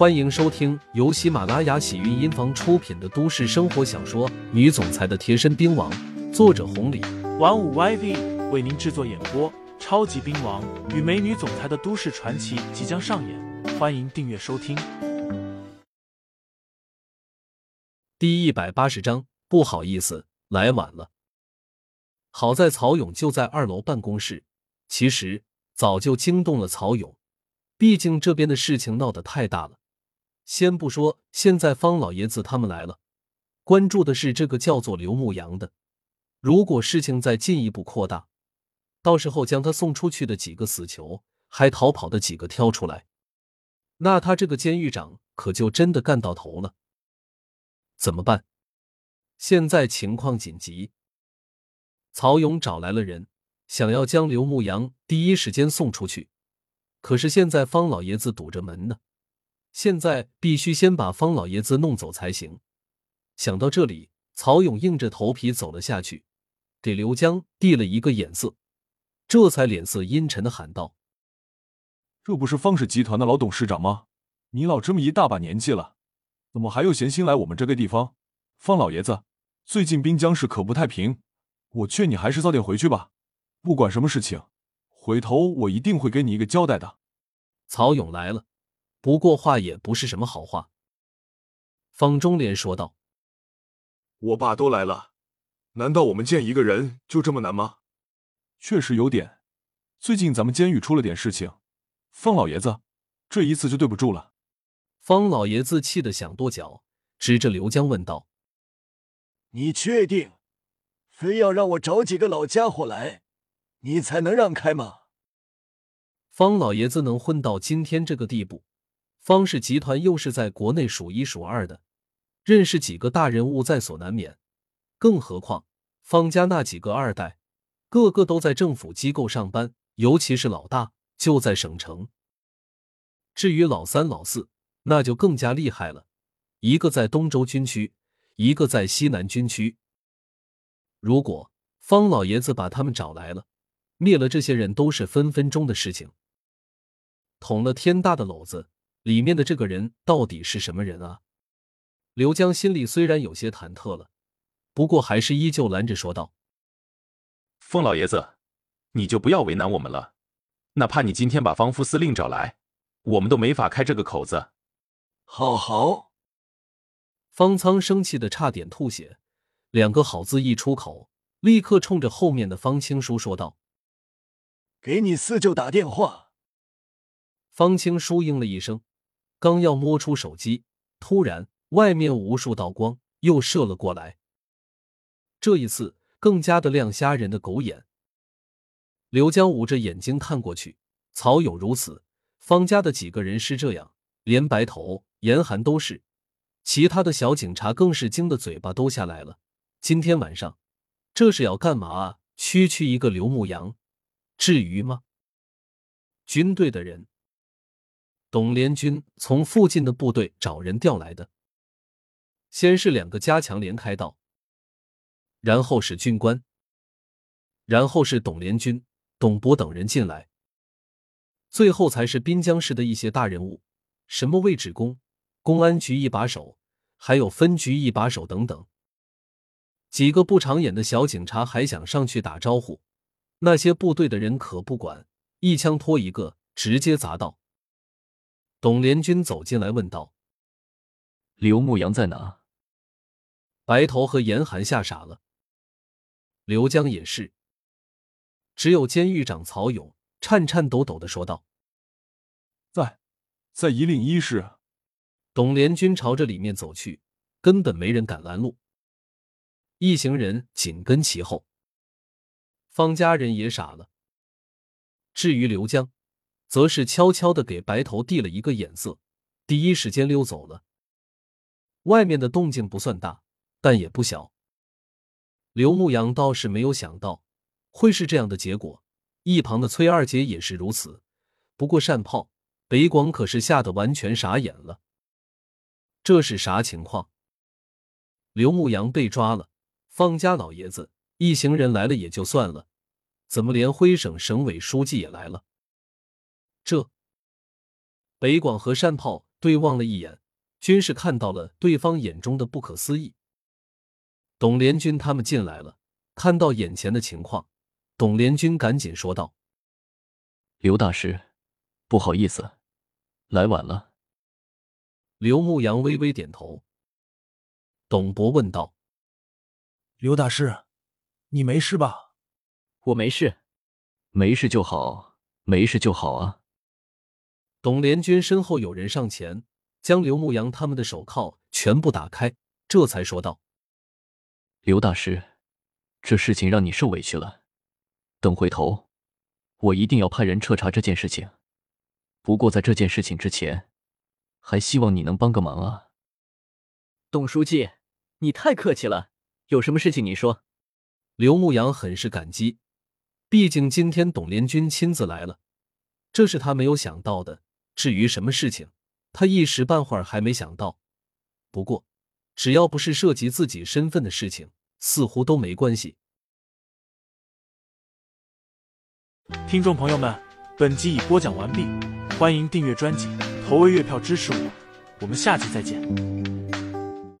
欢迎收听由喜马拉雅喜韵音房出品的都市生活小说《女总裁的贴身兵王》，作者红礼，玩五 YV 为您制作演播。超级兵王与美女总裁的都市传奇即将上演，欢迎订阅收听。第一百八十章，不好意思，来晚了。好在曹勇就在二楼办公室，其实早就惊动了曹勇，毕竟这边的事情闹得太大了。先不说现在方老爷子他们来了，关注的是这个叫做刘牧阳的。如果事情再进一步扩大，到时候将他送出去的几个死囚，还逃跑的几个挑出来，那他这个监狱长可就真的干到头了。怎么办？现在情况紧急，曹勇找来了人，想要将刘牧阳第一时间送出去。可是现在方老爷子堵着门呢。现在必须先把方老爷子弄走才行。想到这里，曹勇硬着头皮走了下去，给刘江递了一个眼色，这才脸色阴沉的喊道：“这不是方氏集团的老董事长吗？你老这么一大把年纪了，怎么还有闲心来我们这个地方？方老爷子，最近滨江市可不太平，我劝你还是早点回去吧。不管什么事情，回头我一定会给你一个交代的。”曹勇来了。不过话也不是什么好话。方中莲说道：“我爸都来了，难道我们见一个人就这么难吗？”确实有点。最近咱们监狱出了点事情，方老爷子，这一次就对不住了。方老爷子气得想跺脚，指着刘江问道：“你确定，非要让我找几个老家伙来，你才能让开吗？”方老爷子能混到今天这个地步。方氏集团又是在国内数一数二的，认识几个大人物在所难免。更何况方家那几个二代，个个都在政府机构上班，尤其是老大就在省城。至于老三、老四，那就更加厉害了，一个在东周军区，一个在西南军区。如果方老爷子把他们找来了，灭了这些人都是分分钟的事情。捅了天大的篓子。里面的这个人到底是什么人啊？刘江心里虽然有些忐忑了，不过还是依旧拦着说道：“凤老爷子，你就不要为难我们了。哪怕你今天把方副司令找来，我们都没法开这个口子。”好好。方仓生气的差点吐血，两个好字一出口，立刻冲着后面的方青书说道：“给你四舅打电话。”方青书应了一声。刚要摸出手机，突然外面无数道光又射了过来。这一次更加的亮瞎人的狗眼。刘江捂着眼睛看过去，曹勇如此，方家的几个人是这样，连白头、严寒都是，其他的小警察更是惊得嘴巴都下来了。今天晚上这是要干嘛啊？区区一个刘牧阳，至于吗？军队的人。董联军从附近的部队找人调来的，先是两个加强连开道，然后是军官，然后是董联军、董博等人进来，最后才是滨江市的一些大人物，什么卫指公、公安局一把手，还有分局一把手等等。几个不长眼的小警察还想上去打招呼，那些部队的人可不管，一枪托一个，直接砸到。董连军走进来问道：“刘牧阳在哪？”白头和严寒吓傻了，刘江也是。只有监狱长曹勇颤颤抖抖的说道：“在，在一令一室。”董连军朝着里面走去，根本没人敢拦路，一行人紧跟其后。方家人也傻了。至于刘江。则是悄悄的给白头递了一个眼色，第一时间溜走了。外面的动静不算大，但也不小。刘牧阳倒是没有想到会是这样的结果，一旁的崔二姐也是如此。不过善炮、北广可是吓得完全傻眼了。这是啥情况？刘牧阳被抓了，方家老爷子一行人来了也就算了，怎么连徽省省委书记也来了？这北广和山炮对望了一眼，均是看到了对方眼中的不可思议。董连军他们进来了，看到眼前的情况，董连军赶紧说道：“刘大师，不好意思，来晚了。”刘牧阳微微点头。董博问道：“刘大师，你没事吧？”“我没事，没事就好，没事就好啊。”董连军身后有人上前，将刘牧阳他们的手铐全部打开，这才说道：“刘大师，这事情让你受委屈了。等回头，我一定要派人彻查这件事情。不过在这件事情之前，还希望你能帮个忙啊。”董书记，你太客气了。有什么事情你说。刘牧阳很是感激，毕竟今天董连军亲自来了，这是他没有想到的。至于什么事情，他一时半会儿还没想到。不过，只要不是涉及自己身份的事情，似乎都没关系。听众朋友们，本集已播讲完毕，欢迎订阅专辑，投喂月票支持我，我们下集再见。